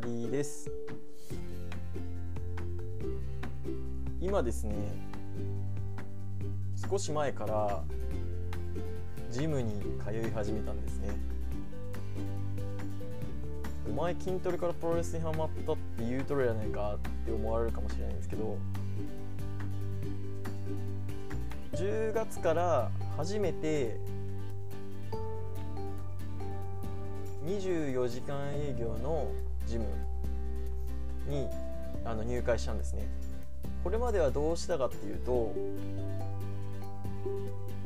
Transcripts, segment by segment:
タディです。今ですね少し前からジムに通い始めたんですね。お前筋トレからプロレスにハマったって言うとるやないかって思われるかもしれないんですけど10月から初めて24時間営業のジムにあの入会したんですね。これまではどうしたかっていうと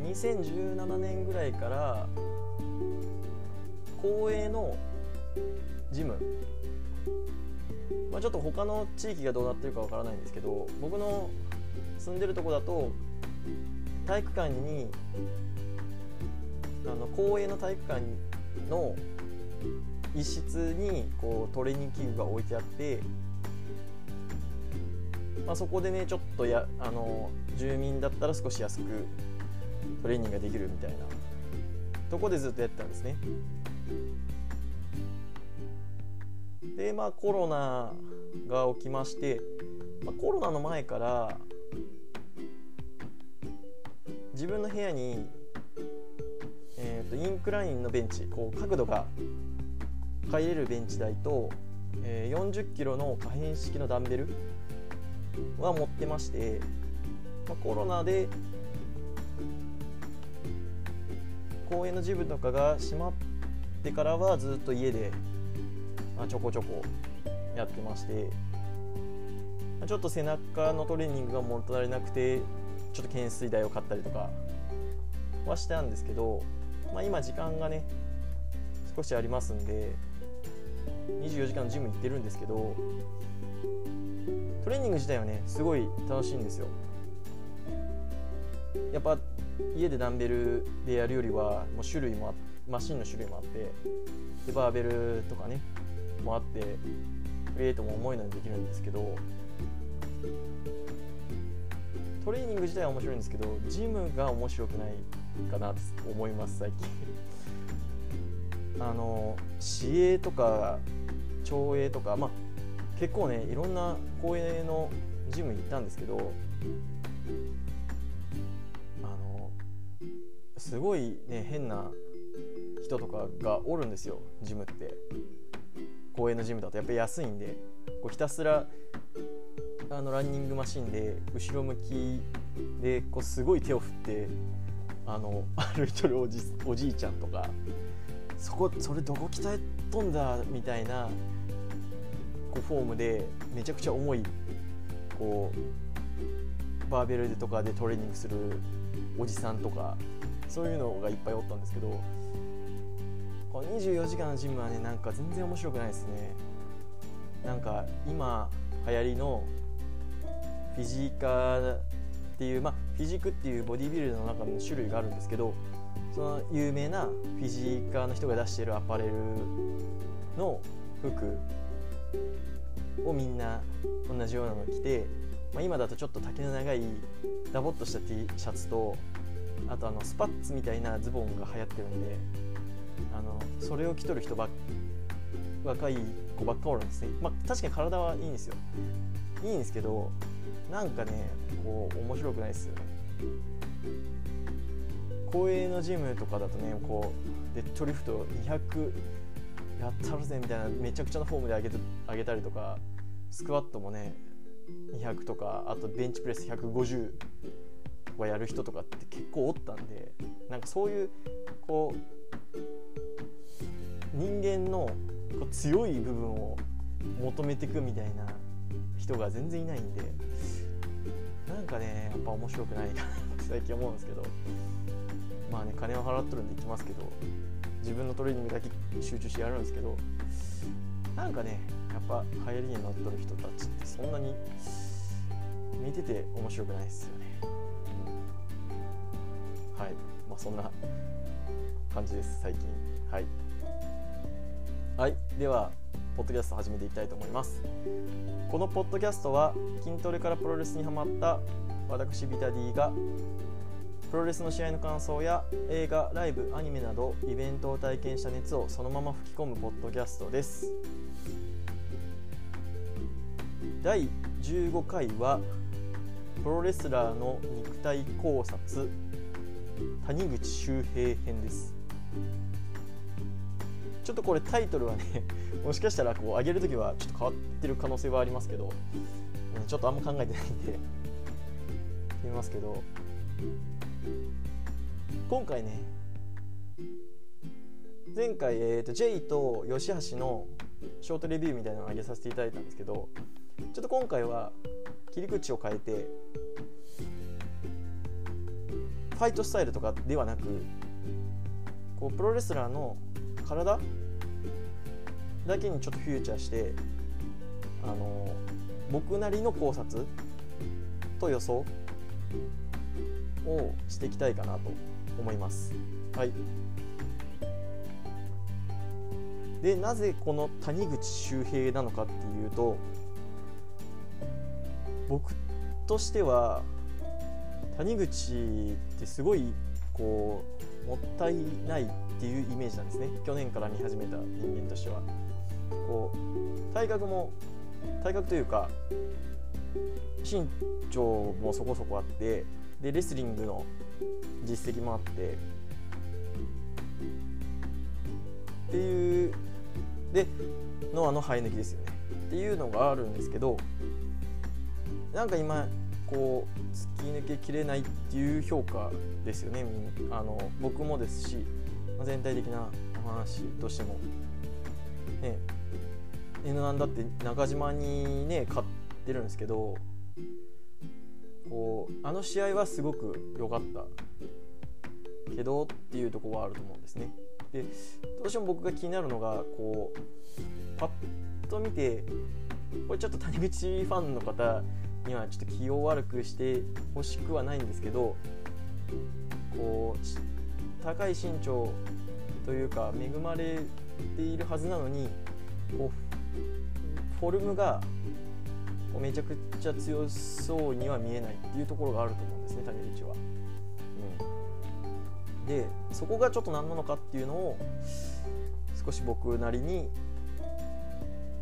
2017年ぐらいから公営のジム、まあ、ちょっと他の地域がどうなってるかわからないんですけど僕の住んでるとこだと体育館にあの公営の体育館の一室にこうトレーニング器具が置いてあって、まあ、そこでねちょっとやあの住民だったら少し安くトレーニングができるみたいなとこでずっとやってたんですね。でまあコロナが起きまして、まあ、コロナの前から自分の部屋に、えーと、インクラインのベンチこう角度が入れるベンチ台と、えー、40キロの可変式のダンベルは持ってまして、まあ、コロナで公園のジムとかが閉まってからはずっと家で、まあ、ちょこちょこやってまして、まあ、ちょっと背中のトレーニングが物足りなくてちょっと懸垂台を買ったりとかはしたんですけど、まあ、今時間がね少しありますんで24時間ジムに行ってるんですけどトレーニング自体はねすごい楽しいんですよ。やっぱ家でダンベルでやるよりはもう種類もマシンの種類もあってでバーベルとかねもあってウェイトも重いのにできるんですけどトレーニング自体は面白いんですけどジムが面白くないかなと思います最近。あの市営とか町営とかまあ結構ねいろんな公営のジムに行ったんですけどあのすごいね変な人とかがおるんですよジムって。公園のジムだと。やっぱり安いんでこうひたすらあのランニングマシンで後ろ向きでこうすごい手を振ってあの歩いてるおじおじいちゃんとかそこそれどこ鍛えとんだみたいなこうフォームでめちゃくちゃ重いこうバーベルとかでトレーニングするおじさんとかそういうのがいっぱいおったんですけどこの24時間のジムはねなんか全然面白くないですね。なんか今流行りのフィジーカっていうまあフィジークっていうボディビルの中の種類があるんですけどその有名なフィジーカーの人が出しているアパレルの服をみんな同じようなの着て、まあ、今だとちょっと丈の長いダボっとした T シャツとあとあのスパッツみたいなズボンが流行ってるんであのそれを着とる人ばっ若い子ばっかおるんですね。まあ確かに体はいいんですよ。いいんですけどなんかねこう面白くないですよね。公営のジムとかだとねこうデッドリフト200やったるぜみたいなめちゃくちゃなフォームで上げて上げたりとかスクワットもね200とかあとベンチプレス150はやる人とかって結構おったんでなんかそういうこう人間のこう強い部分を求めていくみたいな人が全然いないんでなんかねやっぱ面白くないかなって最近思うんですけど。まあね金を払っとるんで行きますけど自分のトレーニングだけ集中してやるんですけどなんかねやっぱ流行りに乗っとる人たちってそんなに見てて面白くないですよね。うん。はい。まあそんな感じです最近。はい。はい。ではポッドキャスト始めていきたいと思います。このポッドキャストは筋トレからプロレスにハマった私ビタディがプロレスの試合の感想や映画ライブアニメなどイベントを体験した熱をそのまま吹き込むポッドキャストです。第15回はプロレスラーの肉体考察谷口周平編です。ちょっとこれタイトルはね もしかしたらこう上げるときはちょっと変わってる可能性はありますけどちょっとあんま考えてないんで見ますけど。今回ね前回、えーと、J と吉橋のショートレビューみたいなのを上げさせていただいたんですけどちょっと今回は切り口を変えてファイトスタイルとかではなくこうプロレスラーの体だけにちょっとフューチャーしてあの僕なりの考察と予想をしていきたいかなと思います。はい。でなぜこの谷口周平なのかっていうと僕としては谷口ってすごいこうもったいないっていうイメージなんですね。去年から見始めた人間としては。こう体格も体格というか身長もそこそこあってでレスリングの実績もあって。っていうでノアの生え抜きですよね。っていうのがあるんですけどなんか今こう突き抜けきれないっていう評価ですよね。あの僕もですし全体的なお話としても。ね N1 だって中島にね勝ってるんですけどこうあの試合はすごく良かったけどっていうとこはあると思うんですね。でどうしても僕が気になるのがこうパッと見てこれちょっと谷口ファンの方にはちょっと気を悪くしてほしくはないんですけどこう高い身長というか恵まれているはずなのにこうフォルムがめちゃくちゃ強そうには見えないっていうところがあると思うんですね谷口は。うん、でそこがちょっと何なのかっていうのを少し僕なりに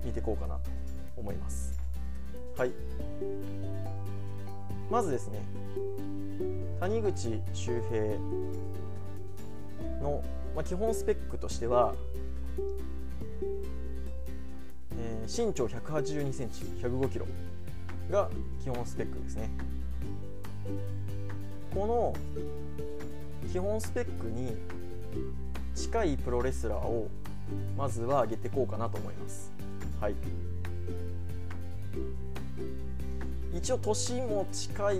見ていこうかなと思います。はいまずですね谷口周平の、まあ、基本スペックとしては、えー、身長1 8 2センチ1 0 5キロが基本スペックですね。この基本スペックに近いプロレスラーをまずは上げていこうかなと思います。はい。一応年も近い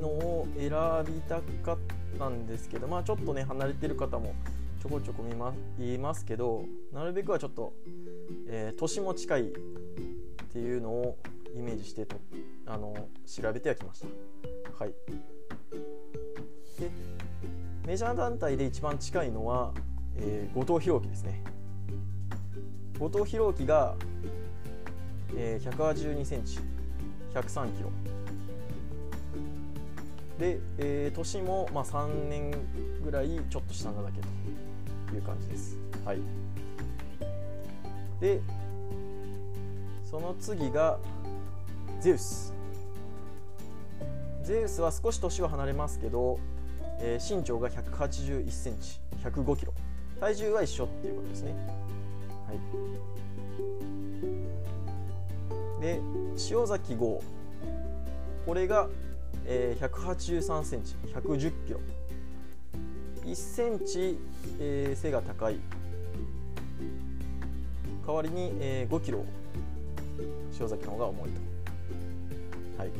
のを選びたかったんですけどまあちょっとね離れてる方もちょこちょこ見まいますけどなるべくはちょっと、えー、年も近いっていうのをイメージしてとあの調べてはきました。はい、でメジャー団体で一番近いのは、えー、後藤弘樹ですね。後藤弘樹が、えー、182センチ103キロで、えー、年も、まあ、3年ぐらいちょっと下なだけという感じです。はい、でその次がゼウス。ゼウスは少し年は離れますけど、えー、身長が1 8 1センチ1 0 5キロ。体重は一緒っていうことですね。はい。で塩崎豪これが、えー、183センチ110キロ。1センチ、えー、背が高い。代わりに、えー、5キロ塩崎の方が重いと。はい。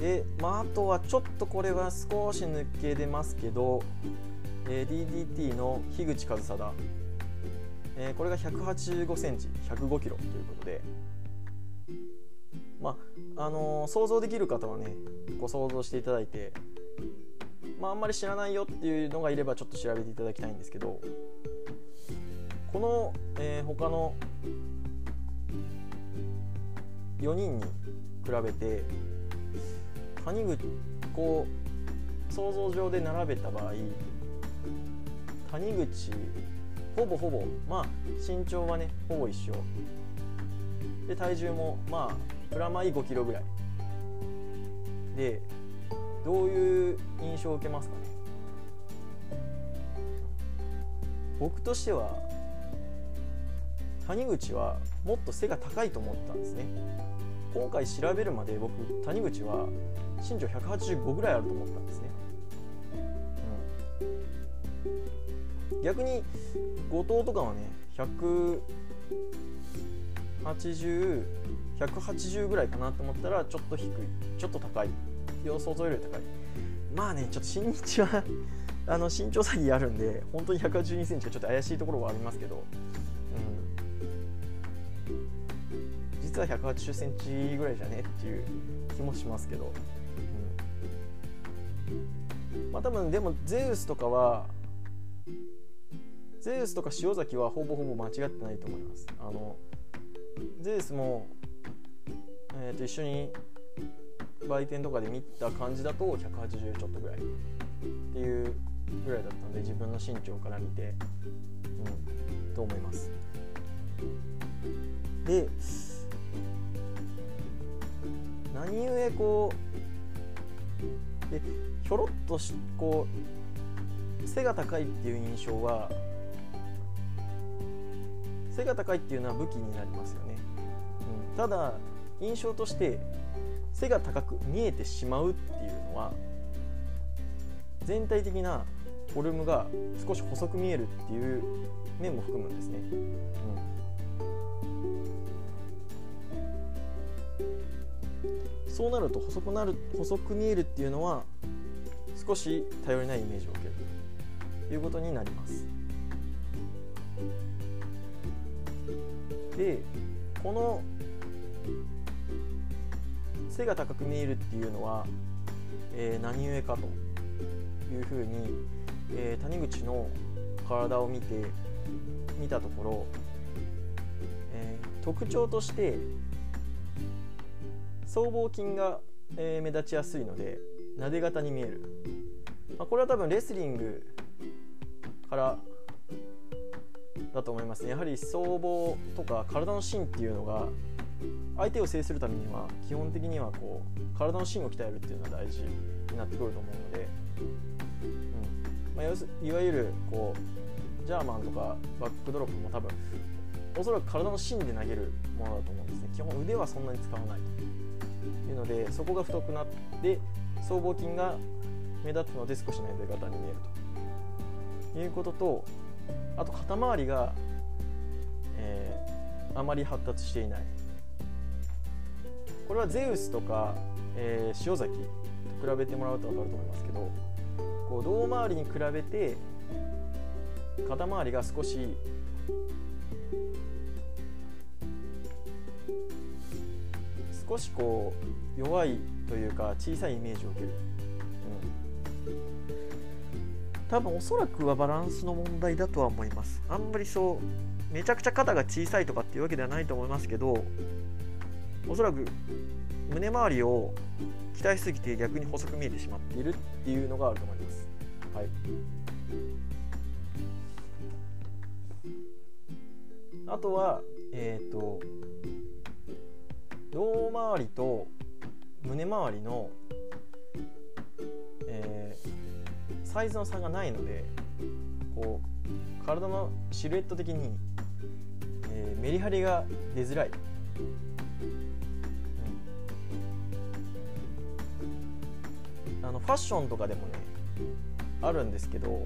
で、まあ、あとはちょっとこれは少し抜け出ますけど、えー、DDT の樋口和貞。えー、これが185センチ105キロということで。まああのー、想像できる方はねご想像していただいてまああんまり知らないよっていうのがいればちょっと調べていただきたいんですけどこの、えー、他の4人に比べて谷口こう想像上で並べた場合谷口ほぼほぼまあ身長はねほぼ一緒。で体重もまあプラマイ5キロぐらい。でどういう印象を受けますかね？僕としては谷口はもっと背が高いと思ったんですね。今回調べるまで僕谷口は身長185ぐらいあると思ったんですね、うん、逆に後藤とかはね180180ぐらいかなと思ったらちょっと低いちょっと高い。予想より高いまあねちょっと新日はあの身長差異あるんで本当に1 8 2センチがちょっと怪しいところはありますけど、うん、実は1 8 0センチぐらいじゃねっていう気もしますけど、うん、まあ多分でもゼウスとかはゼウスとか塩崎はほぼほぼ間違ってないと思います。あのゼウスも、えー、と一緒に売店とかで見た感じだと180ちょっとぐらいっていうぐらいだったので自分の身長から見て、うん、と思います。で何故こうでひょろっとしこう背が高いっていう印象は背が高いっていうのは武器になりますよね、うん、ただ印象として背が高く見えてしまうっていうのは全体的なフォルムが少し細く見えるっていう面も含むんですね。うん、そうなると細くなる細く見えるっていうのは少し頼りないイメージを受けるということになります。でこの背が高く見えるっていうのは、えー、何故かというふうにえー、谷口の体を見て見たところ、えー、特徴として僧帽筋が、えー、目立ちやすいのでなで型に見える、まあ、これは多分レスリングからだと思いますね。やはり僧帽とか体の芯っていうのが相手を制するためには基本的にはこう体の芯を鍛えるっていうのが大事になってくると思うのでうん。まあ、いわゆるこうジャーマンとかバックドロップも多分おそらく体の芯で投げるものだと思うんですね。基本腕はそんなに使わないと。いうのでそこが太くなって僧帽筋が目立つので少しね出方に見えるということとあと肩周りが、えー、あまり発達していない。これはゼウスとか、えー、塩崎と比べてもらうと分かると思いますけどこう胴回りに比べて肩周りが少し少しこう弱いというか小さいイメージを受ける、うん、多分おそらくはバランスの問題だとは思います。あんまりそうめちゃくちゃ肩が小さいとかっていうわけではないと思いますけどおそらく胸周りを鍛えすぎて逆に細く見えてしまっているっていうのがあると思います。はい、あとはえっ、ー、と胴回りと胸回りの、えー、サイズの差がないのでこう体のシルエット的に、えー、メリハリが出づらいファッションとかでもねあるんですけど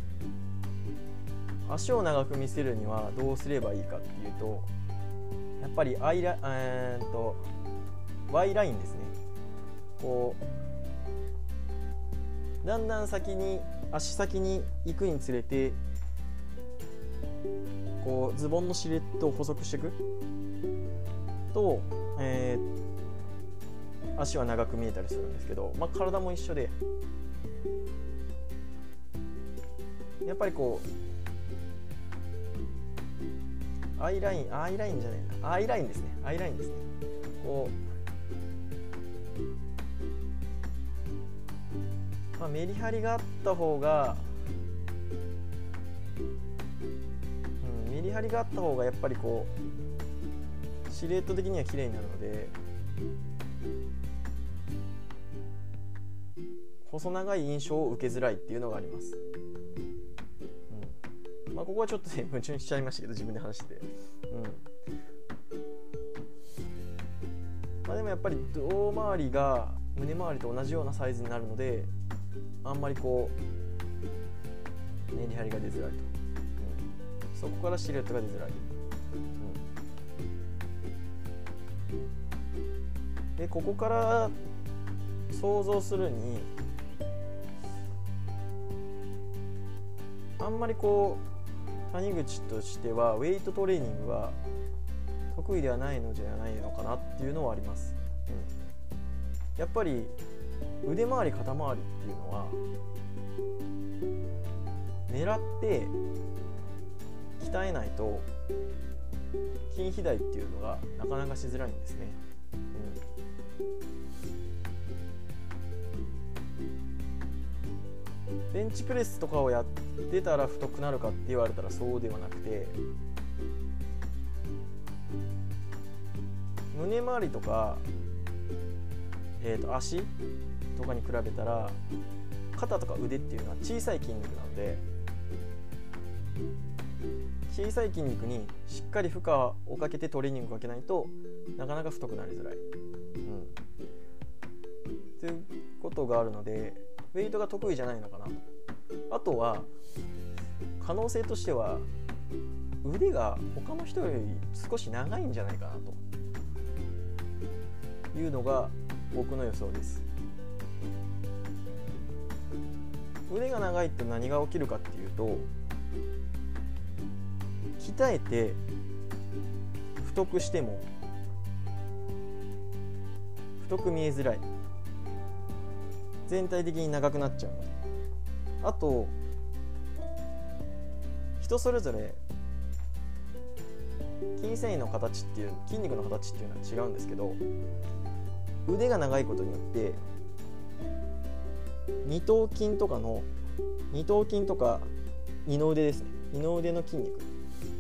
足を長く見せるにはどうすればいいかっていうとやっぱりアイラえー、っと Y ラインですね。こうだんだん先に足先に行くにつれてこうズボンのシルエットを細くしていくと、えー、足は長く見えたりするんですけど、まあ、体も一緒でやっぱりこうアイラインアイラインじゃないなアイラインですねアイラインですね。こう、まあ、メリハリがあった方が、うん、張りがあった方がやっぱりこうシルエット的には綺麗になるので細長い印象を受けづらいっていうのがあります、うん。まあ、ここはちょっとね矛盾しちゃいましたけど自分で話して。て、うん。まあ、でもやっぱり胴回りが胸回りと同じようなサイズになるのであんまりこうメリハリが出づらいと、うん、そこからシルエットが出づらい、うん、でここから想像するにあんまりこう谷口としてはウェイトトレーニングは得意ではないのじゃないのかなっていうのはあります、うん、やっぱり腕回り肩回りっていうのは狙って鍛えないと筋肥大っていうのがなかなかしづらいんですね、ベンチプレスとかをやってたら太くなるかって言われたらそうではなくて胸周りとか、えー、と足とかに比べたら肩とか腕っていうのは小さい筋肉なので小さい筋肉にしっかり負荷をかけてトレーニングをかけないとなかなか太くなりづらい。うん、ということがあるのでウェイトが得意じゃないのかな。あとは可能性としては腕が他の人より少し長いんじゃないかなというのが僕の予想です。腕が長いって何が起きるかっていうと鍛えて太くしても太く見えづらい全体的に長くなっちゃうあと人それぞれ筋繊維の形っていう筋肉の形っていうのは違うんですけど腕が長いことによって二頭筋とかの二頭筋とか二の腕ですね。二の腕の筋肉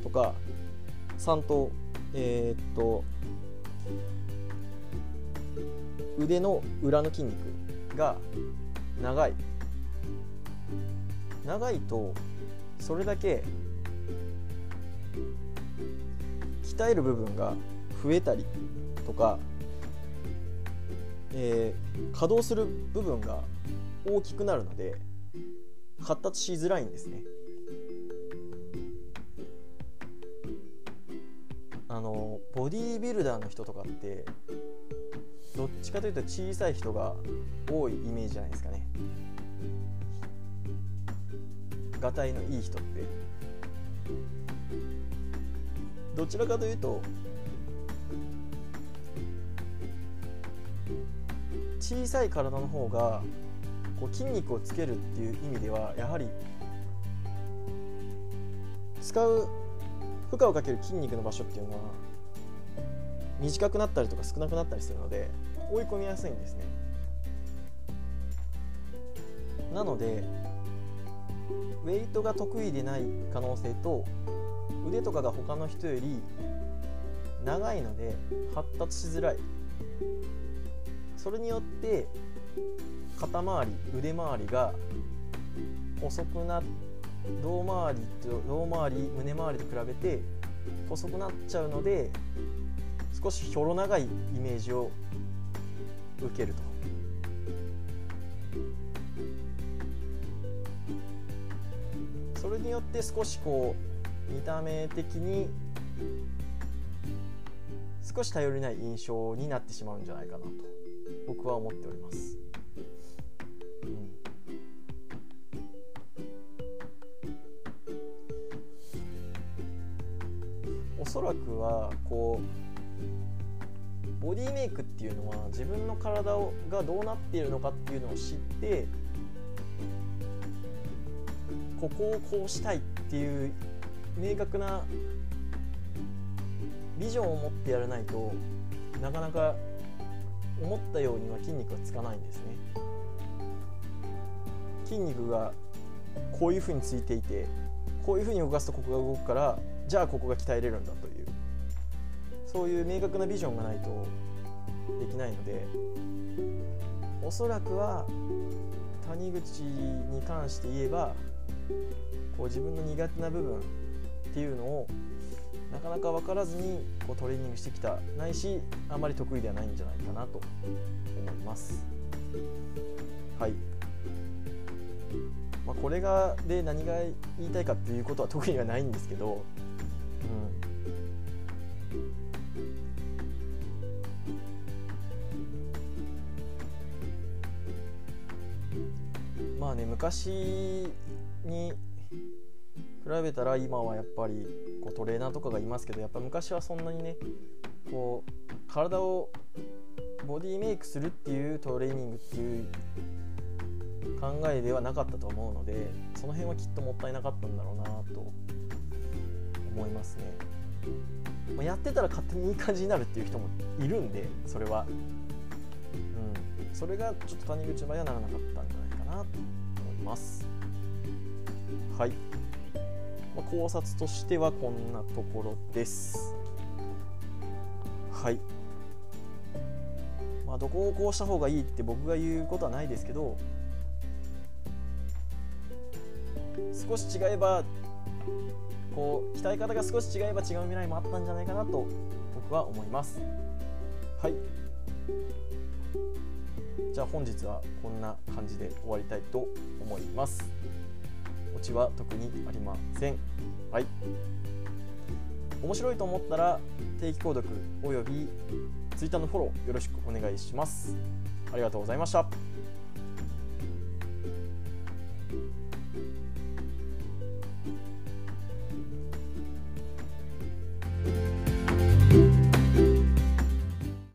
とか三頭えー、っと腕の裏の筋肉が長い長いとそれだけ鍛える部分が増えたりとか、えー、稼働する部分が大きくなるので発達しづらいんですね。あのボディービルダーの人とかってどっちかというと小さい人が多いイメージじゃないですかね。がたいのいい人ってどちらかというと小さい体の方がこう筋肉をつけるっていう意味ではやはり使う負荷をかける筋肉の場所っていうのは短くなったりとか少なくなったりするので追い込みやすいんですね。なのでウェイトが得意でない可能性と腕とかが他の人より長いので発達しづらい。それによって肩周り腕周りが細くな胴回りと胴回り胸回りと比べて細くなっちゃうので少しひょろ長いイメージを受けると。それによって少しこう見た目的に少し頼りない印象になってしまうんじゃないかなと僕は思っております。おそらくはこうボディメイクっていうのは自分の体をがどうなっているのかっていうのを知ってここをこうしたいっていう明確なビジョンを持ってやらないとなかなか思ったようには筋肉がつかないんですね。筋肉がこういうふうについていてこういうふうに動かすとここが動くからじゃあここが鍛えれるんだという。そういう明確なビジョンがないとできないのでおそらくは谷口に関して言えばこう自分の苦手な部分っていうのをなかなか分からずにこうトレーニングしてきた。ないしあまり得意ではないんじゃないかなと思います。はい。まあ、これがで何が言いたいかっていうことは特にはないんですけど、うん、まあね昔に比べたら今はやっぱりこうトレーナーとかがいますけどやっぱ昔はそんなにねこう体をボディメイクするっていうトレーニングっていう考えではなかったと思うのでその辺はきっともったいなかったんだろうなと思いますね、まあ、やってたら勝手にいい感じになるっていう人もいるんでそれは。うん。それがちょっと谷口場合はならなかったんじゃな。いかなと思います。はい、まあ、考察としてはこんなところです。はい。まあ、どこをこうした方がいいって僕が言うことはないですけど少し違えばこう鍛え方が少し違えば違う未来もあったんじゃないかなと僕は思います。はい。じゃあ本日はこんな感じで終わりたいと思います。オチは特にありません。はい。面白いと思ったら定期購読および Twitter のフォローよろしくお願いします。ありがとうございました。